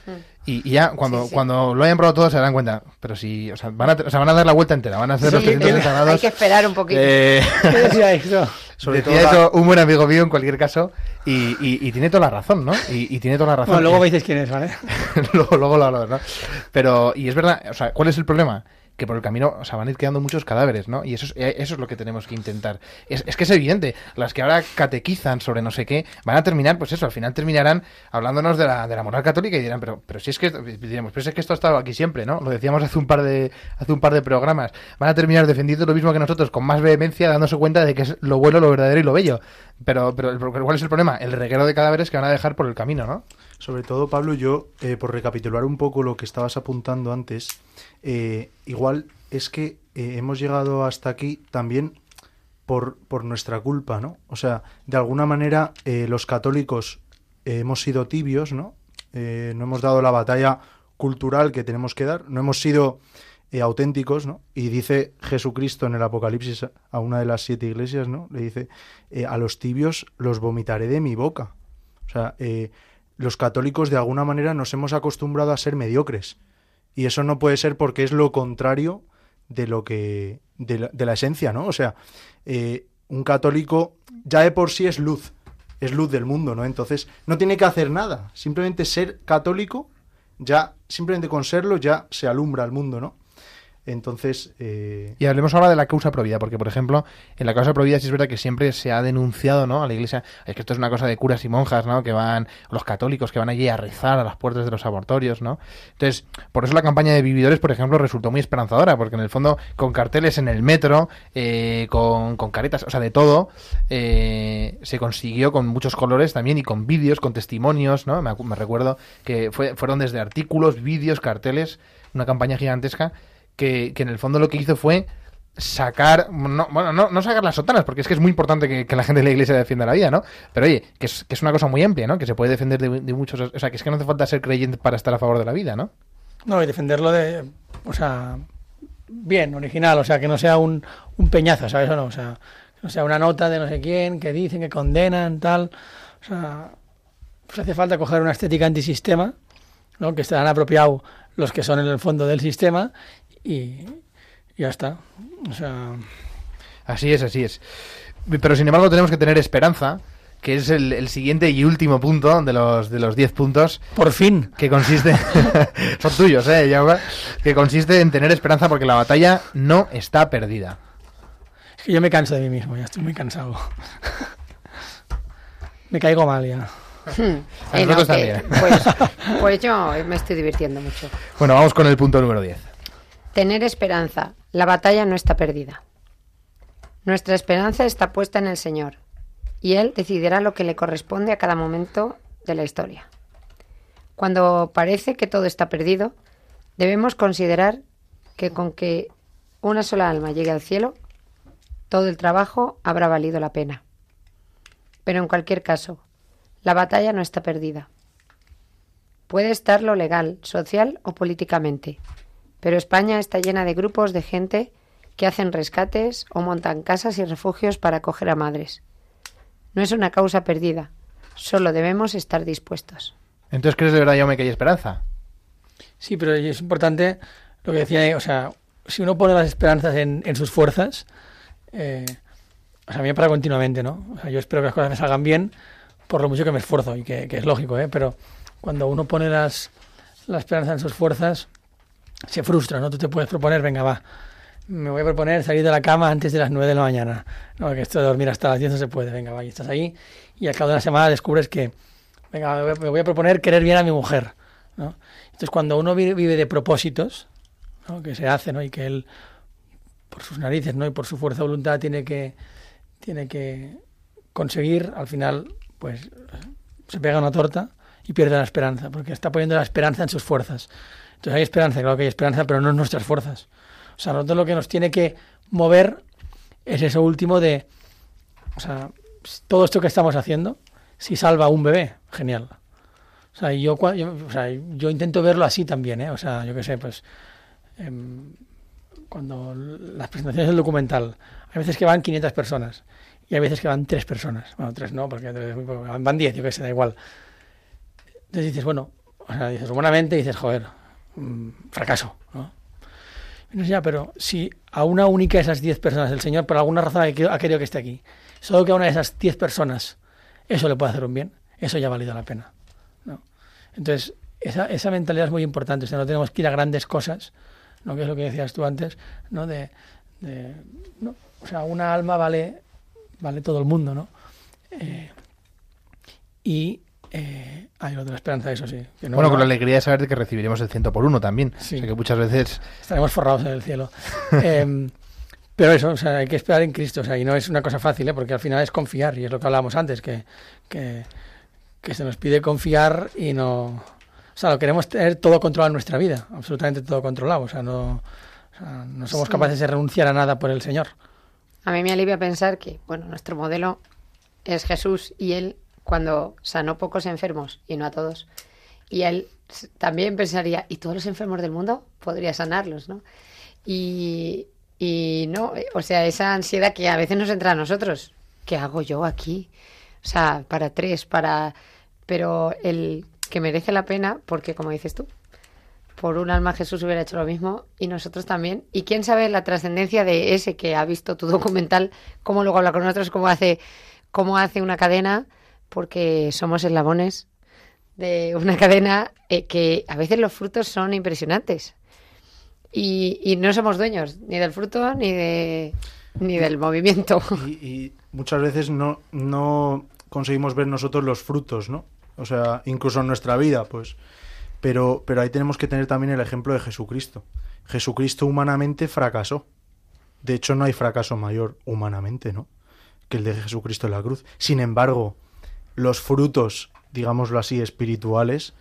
Y, y ya cuando, Sí, sí. cuando lo hayan probado todo se darán cuenta. Pero si, o sea, van a, o sea, van a dar la vuelta entera, van a hacer los Sí, 360 grados. hay que esperar un poquito. Eh, ¿Qué decía eso? Sobre decía todo eso un buen amigo mío en cualquier caso y, y- y tiene toda la razón, ¿no? Y, y tiene toda la razón. Bueno, luego dices quién es, ¿vale? luego, luego lo hablo, ¿no? Pero, y es verdad, o sea, ¿cuál es el problema? Que por el camino, o sea, van a ir quedando muchos cadáveres, ¿no? Y eso es, eh, eso es lo que tenemos que intentar. Es, es que es evidente, las que ahora catequizan sobre no sé qué, van a terminar, pues eso, al final terminarán hablándonos de la, de la moral católica y dirán, pero, pero si es que, diremos, pero es que esto ha estado aquí siempre, ¿no? Lo decíamos hace un par de, hace un par de programas. Van a terminar defendiendo lo mismo que nosotros, con más vehemencia, dándose cuenta de que es lo bueno, lo verdadero y lo bello. Pero, pero, ¿cuál es el problema? El reguero de cadáveres que van a dejar por el camino, ¿no? Sobre todo, Pablo, yo, eh, por recapitular un poco lo que estabas apuntando antes, eh, igual es que eh, hemos llegado hasta aquí también por, por nuestra culpa, ¿no? O sea, de alguna manera los católicos hemos sido tibios, ¿no? No hemos dado la batalla cultural que tenemos que dar, no hemos sido auténticos, ¿no? Y dice Jesucristo en el Apocalipsis a una de las siete iglesias, ¿no? Le dice, a los tibios los vomitaré de mi boca. O sea, los católicos de alguna manera nos hemos acostumbrado a ser mediocres. Y eso no puede ser porque es lo contrario de lo que. de la, esencia, ¿no? O sea, eh, un católico ya de por sí es luz. Es luz del mundo, ¿no? Entonces, no tiene que hacer nada. Simplemente ser católico, ya, simplemente con serlo, ya se alumbra al mundo, ¿no? Entonces, eh, Y hablemos ahora de la causa provida, porque por ejemplo, en la causa provida sí es verdad que siempre se ha denunciado, ¿no? A la iglesia, es que esto es una cosa de curas y monjas, ¿no? Que van, los católicos que van allí a rezar a las puertas de los abortorios, ¿no? Entonces, por eso la campaña de vividores, por ejemplo, resultó muy esperanzadora, porque en el fondo, con carteles en el metro, eh, con, con caretas, o sea, de todo, eh, se consiguió con muchos colores también y con vídeos, con testimonios, ¿no? Me, recuerdo que fue, fueron desde artículos, vídeos, carteles, una campaña gigantesca que, que en el fondo lo que hizo fue sacar, no, bueno, no, no sacar las sotanas, porque es que es muy importante que, la gente de la iglesia defienda la vida, ¿no? Pero oye, que es, que es una cosa muy amplia, ¿no? Que se puede defender de, muchos, o sea, que es que no hace falta ser creyente para estar a favor de la vida, ¿no? No, y defenderlo de, o sea, bien, original, o sea, que no sea un, un peñazo, ¿sabes o no? O sea, no sea una nota de no sé quién, que dicen, que condenan, tal. O sea, pues hace falta coger una estética antisistema, ¿no? Que estarán apropiado los que son en el fondo del sistema y ya está. O sea, Así es, así es. Pero sin embargo tenemos que tener esperanza, que es el, el siguiente y último punto de los de los 10 puntos, por fin. que consiste son tuyos, eh, Jaume, que consiste en tener esperanza porque la batalla no está perdida. Es que yo me canso de mí mismo, ya estoy muy cansado. me caigo mal ya. A nosotros que- también. pues, pues yo me estoy divirtiendo mucho. Bueno, vamos con el punto número 10. Tener esperanza. La batalla no está perdida. Nuestra esperanza está puesta en el Señor, y Él decidirá lo que le corresponde a cada momento de la historia. Cuando parece que todo está perdido, debemos considerar que con que una sola alma llegue al cielo, todo el trabajo habrá valido la pena. Pero en cualquier caso, la batalla no está perdida. Puede estar lo legal, social o políticamente, pero España está llena de grupos de gente que hacen rescates o montan casas y refugios para acoger a madres. No es una causa perdida, solo debemos estar dispuestos. Entonces, ¿crees de verdad, Jaume, que hay esperanza? Sí, pero es importante lo que decía, o sea, si uno pone las esperanzas en, en sus fuerzas, eh, o sea, a mí me pasa continuamente, ¿no? O sea, yo espero que las cosas me salgan bien por lo mucho que me esfuerzo y que, que es lógico, ¿eh? Pero cuando uno pone las, la esperanza en sus fuerzas, se frustra, ¿no? Tú te puedes proponer, venga, va, me voy a proponer salir de la cama antes de las 9 de la mañana. No, que esto de dormir hasta las 10 no se puede, venga, va, y estás ahí y al cabo de una semana descubres que, venga, me voy a- proponer querer bien a mi mujer, ¿no? Entonces, cuando uno vi- vive de propósitos, ¿no? que se hace, ¿no? Y que él, por sus narices, ¿no? Y por su fuerza de voluntad tiene que, tiene que conseguir, al final, pues, se pega una torta y pierde la esperanza, porque está poniendo la esperanza en sus fuerzas. Entonces hay esperanza, claro que hay esperanza, pero no en nuestras fuerzas. O sea, nosotros lo que nos tiene que mover es eso último de, o sea, todo esto que estamos haciendo, si salva a un bebé, genial. O sea, yo, yo, o sea, yo intento verlo así también, ¿eh? O sea, yo qué sé, pues em, cuando las presentaciones del documental, hay veces que van 500 personas y hay veces que van 3 personas. Bueno, 3 no, porque van 10, yo qué sé, da igual. Entonces dices, bueno, o sea, dices humanamente, dices, joder, fracaso, ¿no? Ya, pero si a una única de esas 10 personas el Señor por alguna razón ha querido, que esté aquí, solo que a una de esas 10 personas eso le puede hacer un bien, eso ya ha valido la pena. ¿no? Entonces, esa, esa mentalidad es muy importante, o sea, no tenemos que ir a grandes cosas, ¿no? que es lo que decías tú antes, ¿no? De, de- ¿no? O sea, una alma vale, vale todo el mundo, ¿no? Eh, y eh, hay otra esperanza, eso sí. que no- bueno, con la alegría de saber de que recibiremos el ciento por uno también. Sí. O sea que muchas veces estaremos forrados en el cielo. Em, pero eso, o sea, hay que esperar en Cristo, o sea, y no es una cosa fácil, ¿eh? porque al final es confiar, y es lo que hablábamos antes, que, que, que se nos pide confiar y no... O sea, lo queremos tener todo controlado en nuestra vida, absolutamente todo controlado, o sea, no, o sea, no somos Sí. capaces de renunciar a nada por el Señor. A mí me alivia pensar que, bueno, nuestro modelo es Jesús y él cuando sanó pocos enfermos y no a todos. Y él también pensaría, ¿y todos los enfermos del mundo? Podría sanarlos, ¿no? Y, y no, eh, o sea, esa ansiedad que a veces nos entra a nosotros. ¿Qué hago yo aquí? O sea, para tres, para... Pero el que merece la pena, porque como dices tú, por un alma Jesús hubiera hecho lo mismo y nosotros también. Y quién sabe la trascendencia de ese que ha visto tu documental, cómo luego habla con nosotros, cómo hace, cómo hace una cadena, porque somos eslabones de una cadena eh, que a veces los frutos son impresionantes. Y, y no somos dueños ni del fruto ni de ni del movimiento. Y, y muchas veces no, no conseguimos ver nosotros los frutos, ¿no? O sea, incluso en nuestra vida, pues. Pero, pero ahí tenemos que tener también el ejemplo de Jesucristo. Jesucristo humanamente fracasó. De hecho, no hay fracaso mayor humanamente, ¿no? Que el de Jesucristo en la cruz. Sin embargo, los frutos, digámoslo así, espirituales,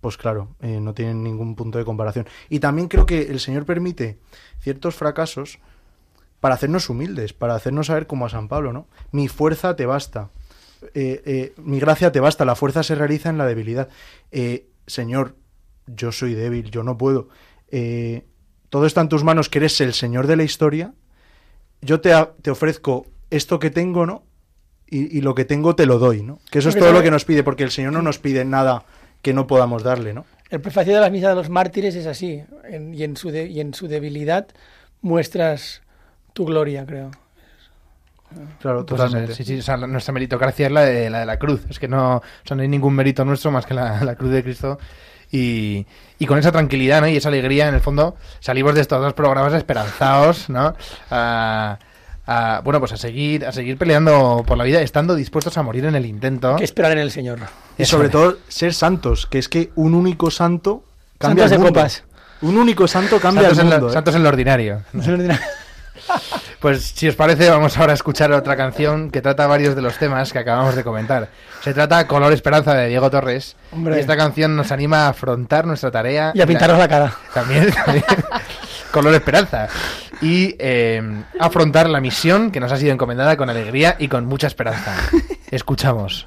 pues claro, eh, no tienen ningún punto de comparación. Y también creo que el Señor permite ciertos fracasos para hacernos humildes, para hacernos saber como a San Pablo, ¿no? Mi fuerza te basta, eh, eh, mi gracia te basta, la fuerza se realiza en la debilidad. Señor, yo soy débil, yo no puedo. Todo está en tus manos, que eres el Señor de la historia. Yo te, te ofrezco esto que tengo, ¿no? Y, y lo que tengo te lo doy, ¿no? Que eso es todo lo que nos pide, porque el Señor no nos pide nada que no podamos darle, ¿no? El prefacio de las misas de los mártires es así, en- y, en su de- y en su debilidad muestras tu gloria, creo. Claro, Pues, totalmente. sí, sí, o sea, nuestra meritocracia es la de, la de la cruz. Es que no, o sea, no hay ningún mérito nuestro más que la, la cruz de Cristo. Y, y con esa tranquilidad ¿no? y esa alegría, en el fondo, salimos de estos dos programas esperanzados, ¿no? A, a, bueno, pues a seguir, a seguir peleando por la vida, estando dispuestos a morir en el intento. Que esperar en el Señor. Y Eso sobre es. todo ser santos, que es que un único santo cambia Santos el de mundo. copas. Un único santo cambia Santos, el en lo, mundo. ¿eh? santos en lo ordinario. Pues si os parece, vamos ahora a escuchar otra canción que trata varios de los temas que acabamos de comentar. Se trata Color Esperanza de Diego Torres. Hombre. Y esta canción nos anima a afrontar nuestra tarea. Y a pintaros la cara. También, también. Color Esperanza. Y eh, afrontar la misión que nos ha sido encomendada con alegría y con mucha esperanza. Escuchamos.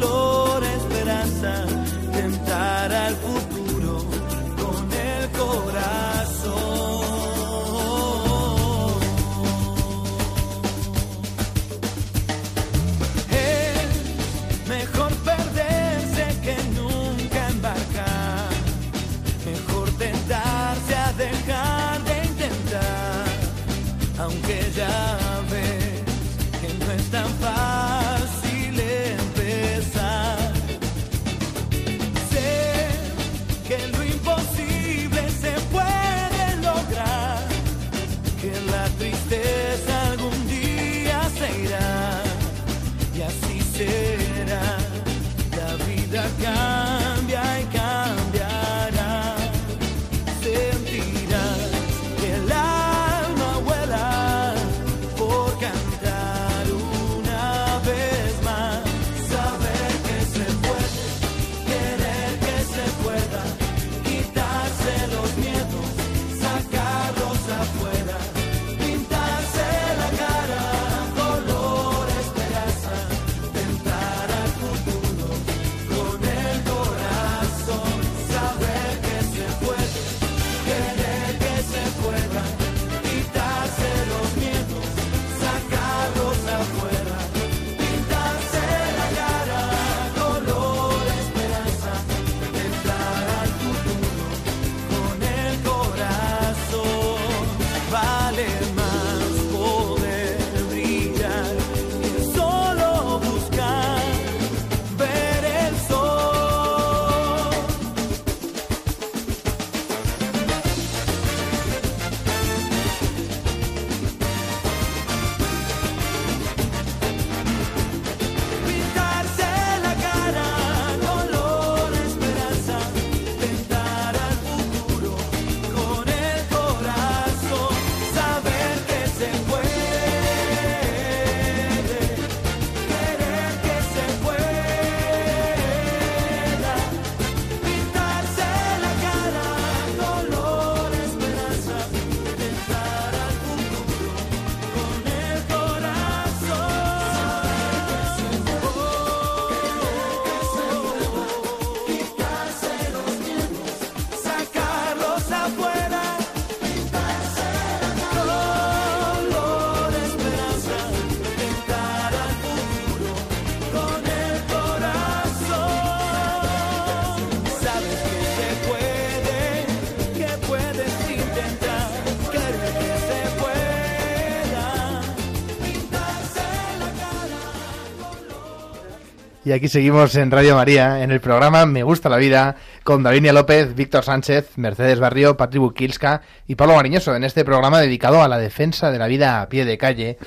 Y aquí seguimos en Radio María, en el programa Me Gusta la Vida, con Davinia López, Víctor Sánchez, Mercedes Barrio, Patrick Bukilska y Pablo Mariñoso, en este programa dedicado a la defensa de la vida a pie de calle,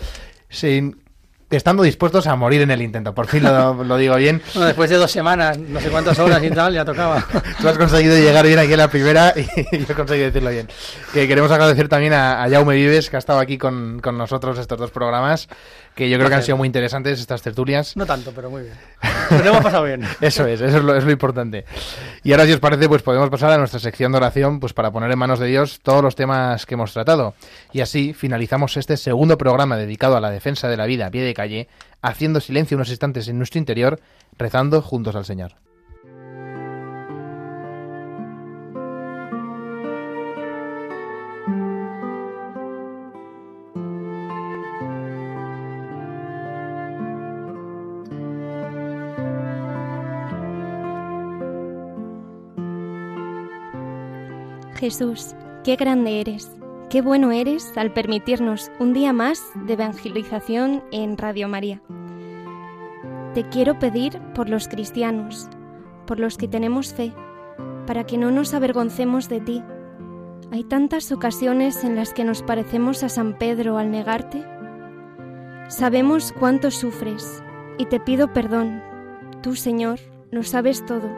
sin, estando dispuestos a morir en el intento. Por fin lo, lo digo bien. Bueno, después de dos semanas, no sé cuántas horas y tal, ya tocaba. Tú has conseguido llegar bien aquí en la primera y yo he conseguido decirlo bien. Que queremos agradecer también a, a Jaume Vives, que ha estado aquí con, con nosotros estos dos programas, que yo creo que han sido muy interesantes estas tertulias. No tanto, pero muy bien. Lo hemos pasado bien. Eso es, eso es lo, es lo importante. Y ahora, si os parece, pues podemos pasar a nuestra sección de oración, pues para poner en manos de Dios todos los temas que hemos tratado. Y así finalizamos este segundo programa dedicado a la defensa de la vida a pie de calle, haciendo silencio unos instantes en nuestro interior, rezando juntos al Señor. Jesús, qué grande eres, qué bueno eres al permitirnos un día más de evangelización en Radio María. Te quiero pedir por los cristianos, por los que tenemos fe, para que no nos avergoncemos de ti. Hay tantas ocasiones en las que nos parecemos a San Pedro al negarte. Sabemos cuánto sufres y te pido perdón. Tú, Señor, lo sabes todo.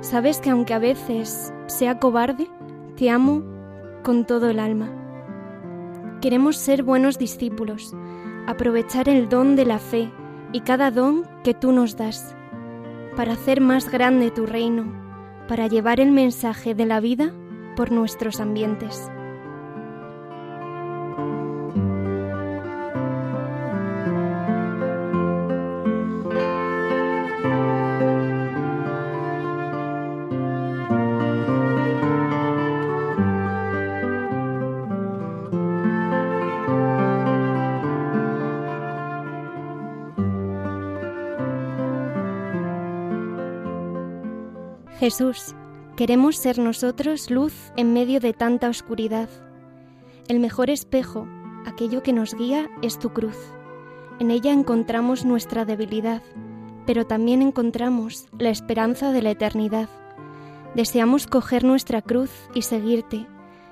Sabes que aunque a veces sea cobarde, te amo con todo el alma. Queremos ser buenos discípulos, aprovechar el don de la fe y cada don que tú nos das, para hacer más grande tu reino, para llevar el mensaje de la vida por nuestros ambientes. Jesús, queremos ser nosotros luz en medio de tanta oscuridad, el mejor espejo aquello que nos guía es tu cruz. En ella encontramos nuestra debilidad, pero también encontramos la esperanza de la eternidad. Deseamos coger nuestra cruz y seguirte,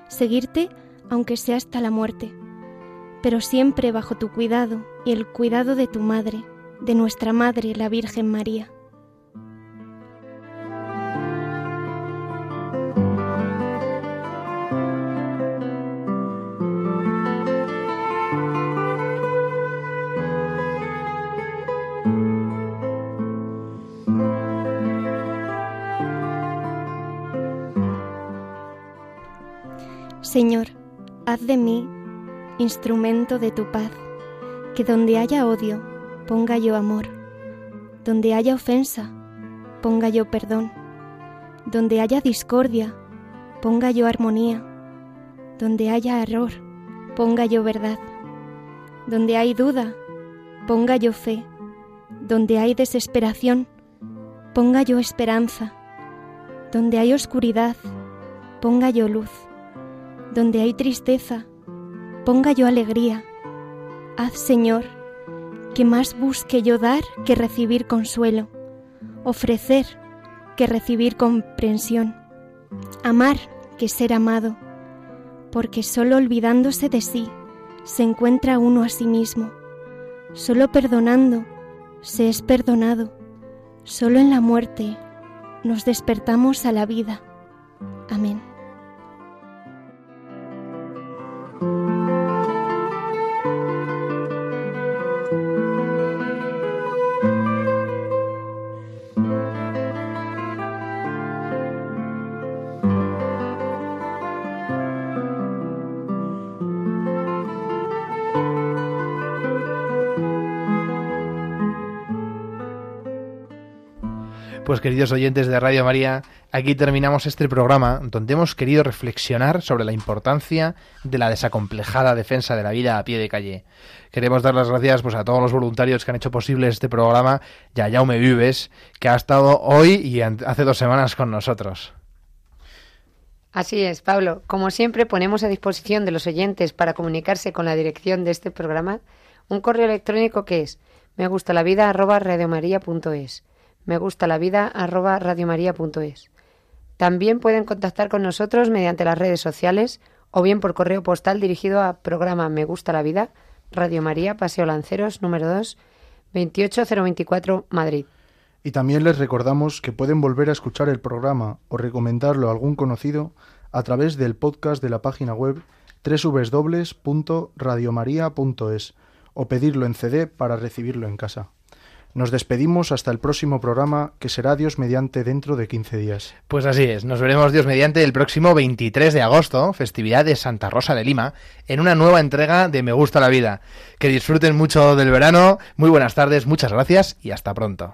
seguirte aunque sea hasta la muerte, pero siempre bajo tu cuidado y el cuidado de tu Madre, de nuestra Madre, la Virgen María. Señor, haz de mí instrumento de tu paz, que donde haya odio, ponga yo amor, donde haya ofensa, ponga yo perdón, donde haya discordia, ponga yo armonía, donde haya error, ponga yo verdad, donde hay duda, ponga yo fe, donde hay desesperación, ponga yo esperanza, donde hay oscuridad, ponga yo luz donde hay tristeza, ponga yo alegría. Haz, Señor, que más busque yo dar que recibir consuelo, ofrecer que recibir comprensión, amar que ser amado, porque solo olvidándose de sí se encuentra uno a sí mismo, solo perdonando se es perdonado, solo en la muerte nos despertamos a la vida. Amén. Pues queridos oyentes de Radio María, aquí terminamos este programa donde hemos querido reflexionar sobre la importancia de la desacomplejada defensa de la vida a pie de calle. Queremos dar las gracias pues, a todos los voluntarios que han hecho posible este programa y a Jaume Vives, que ha estado hoy y hace dos semanas con nosotros. Así es, Pablo. Como siempre, ponemos a disposición de los oyentes para comunicarse con la dirección de este programa un correo electrónico que es me gusta me gusta la vida arroba radiomaria.es. También pueden contactar con nosotros mediante las redes sociales o bien por correo postal dirigido a programa Me gusta la vida, Radio María, Paseo Lanceros, número 2, 28024, Madrid. Y también les recordamos que pueden volver a escuchar el programa o recomendarlo a algún conocido a través del podcast de la página web www.radiomaria.es o pedirlo en CD para recibirlo en casa. Nos despedimos hasta el próximo programa, que será Dios mediante dentro de 15 días. Pues así es, nos veremos Dios mediante el próximo 23 de agosto, festividad de Santa Rosa de Lima, en una nueva entrega de Me Gusta la Vida. Que disfruten mucho del verano, muy buenas tardes, muchas gracias y hasta pronto.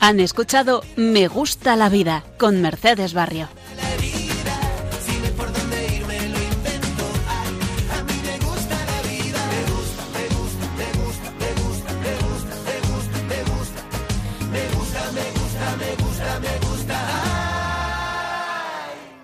Han escuchado Me gusta la vida con Mercedes Barrio.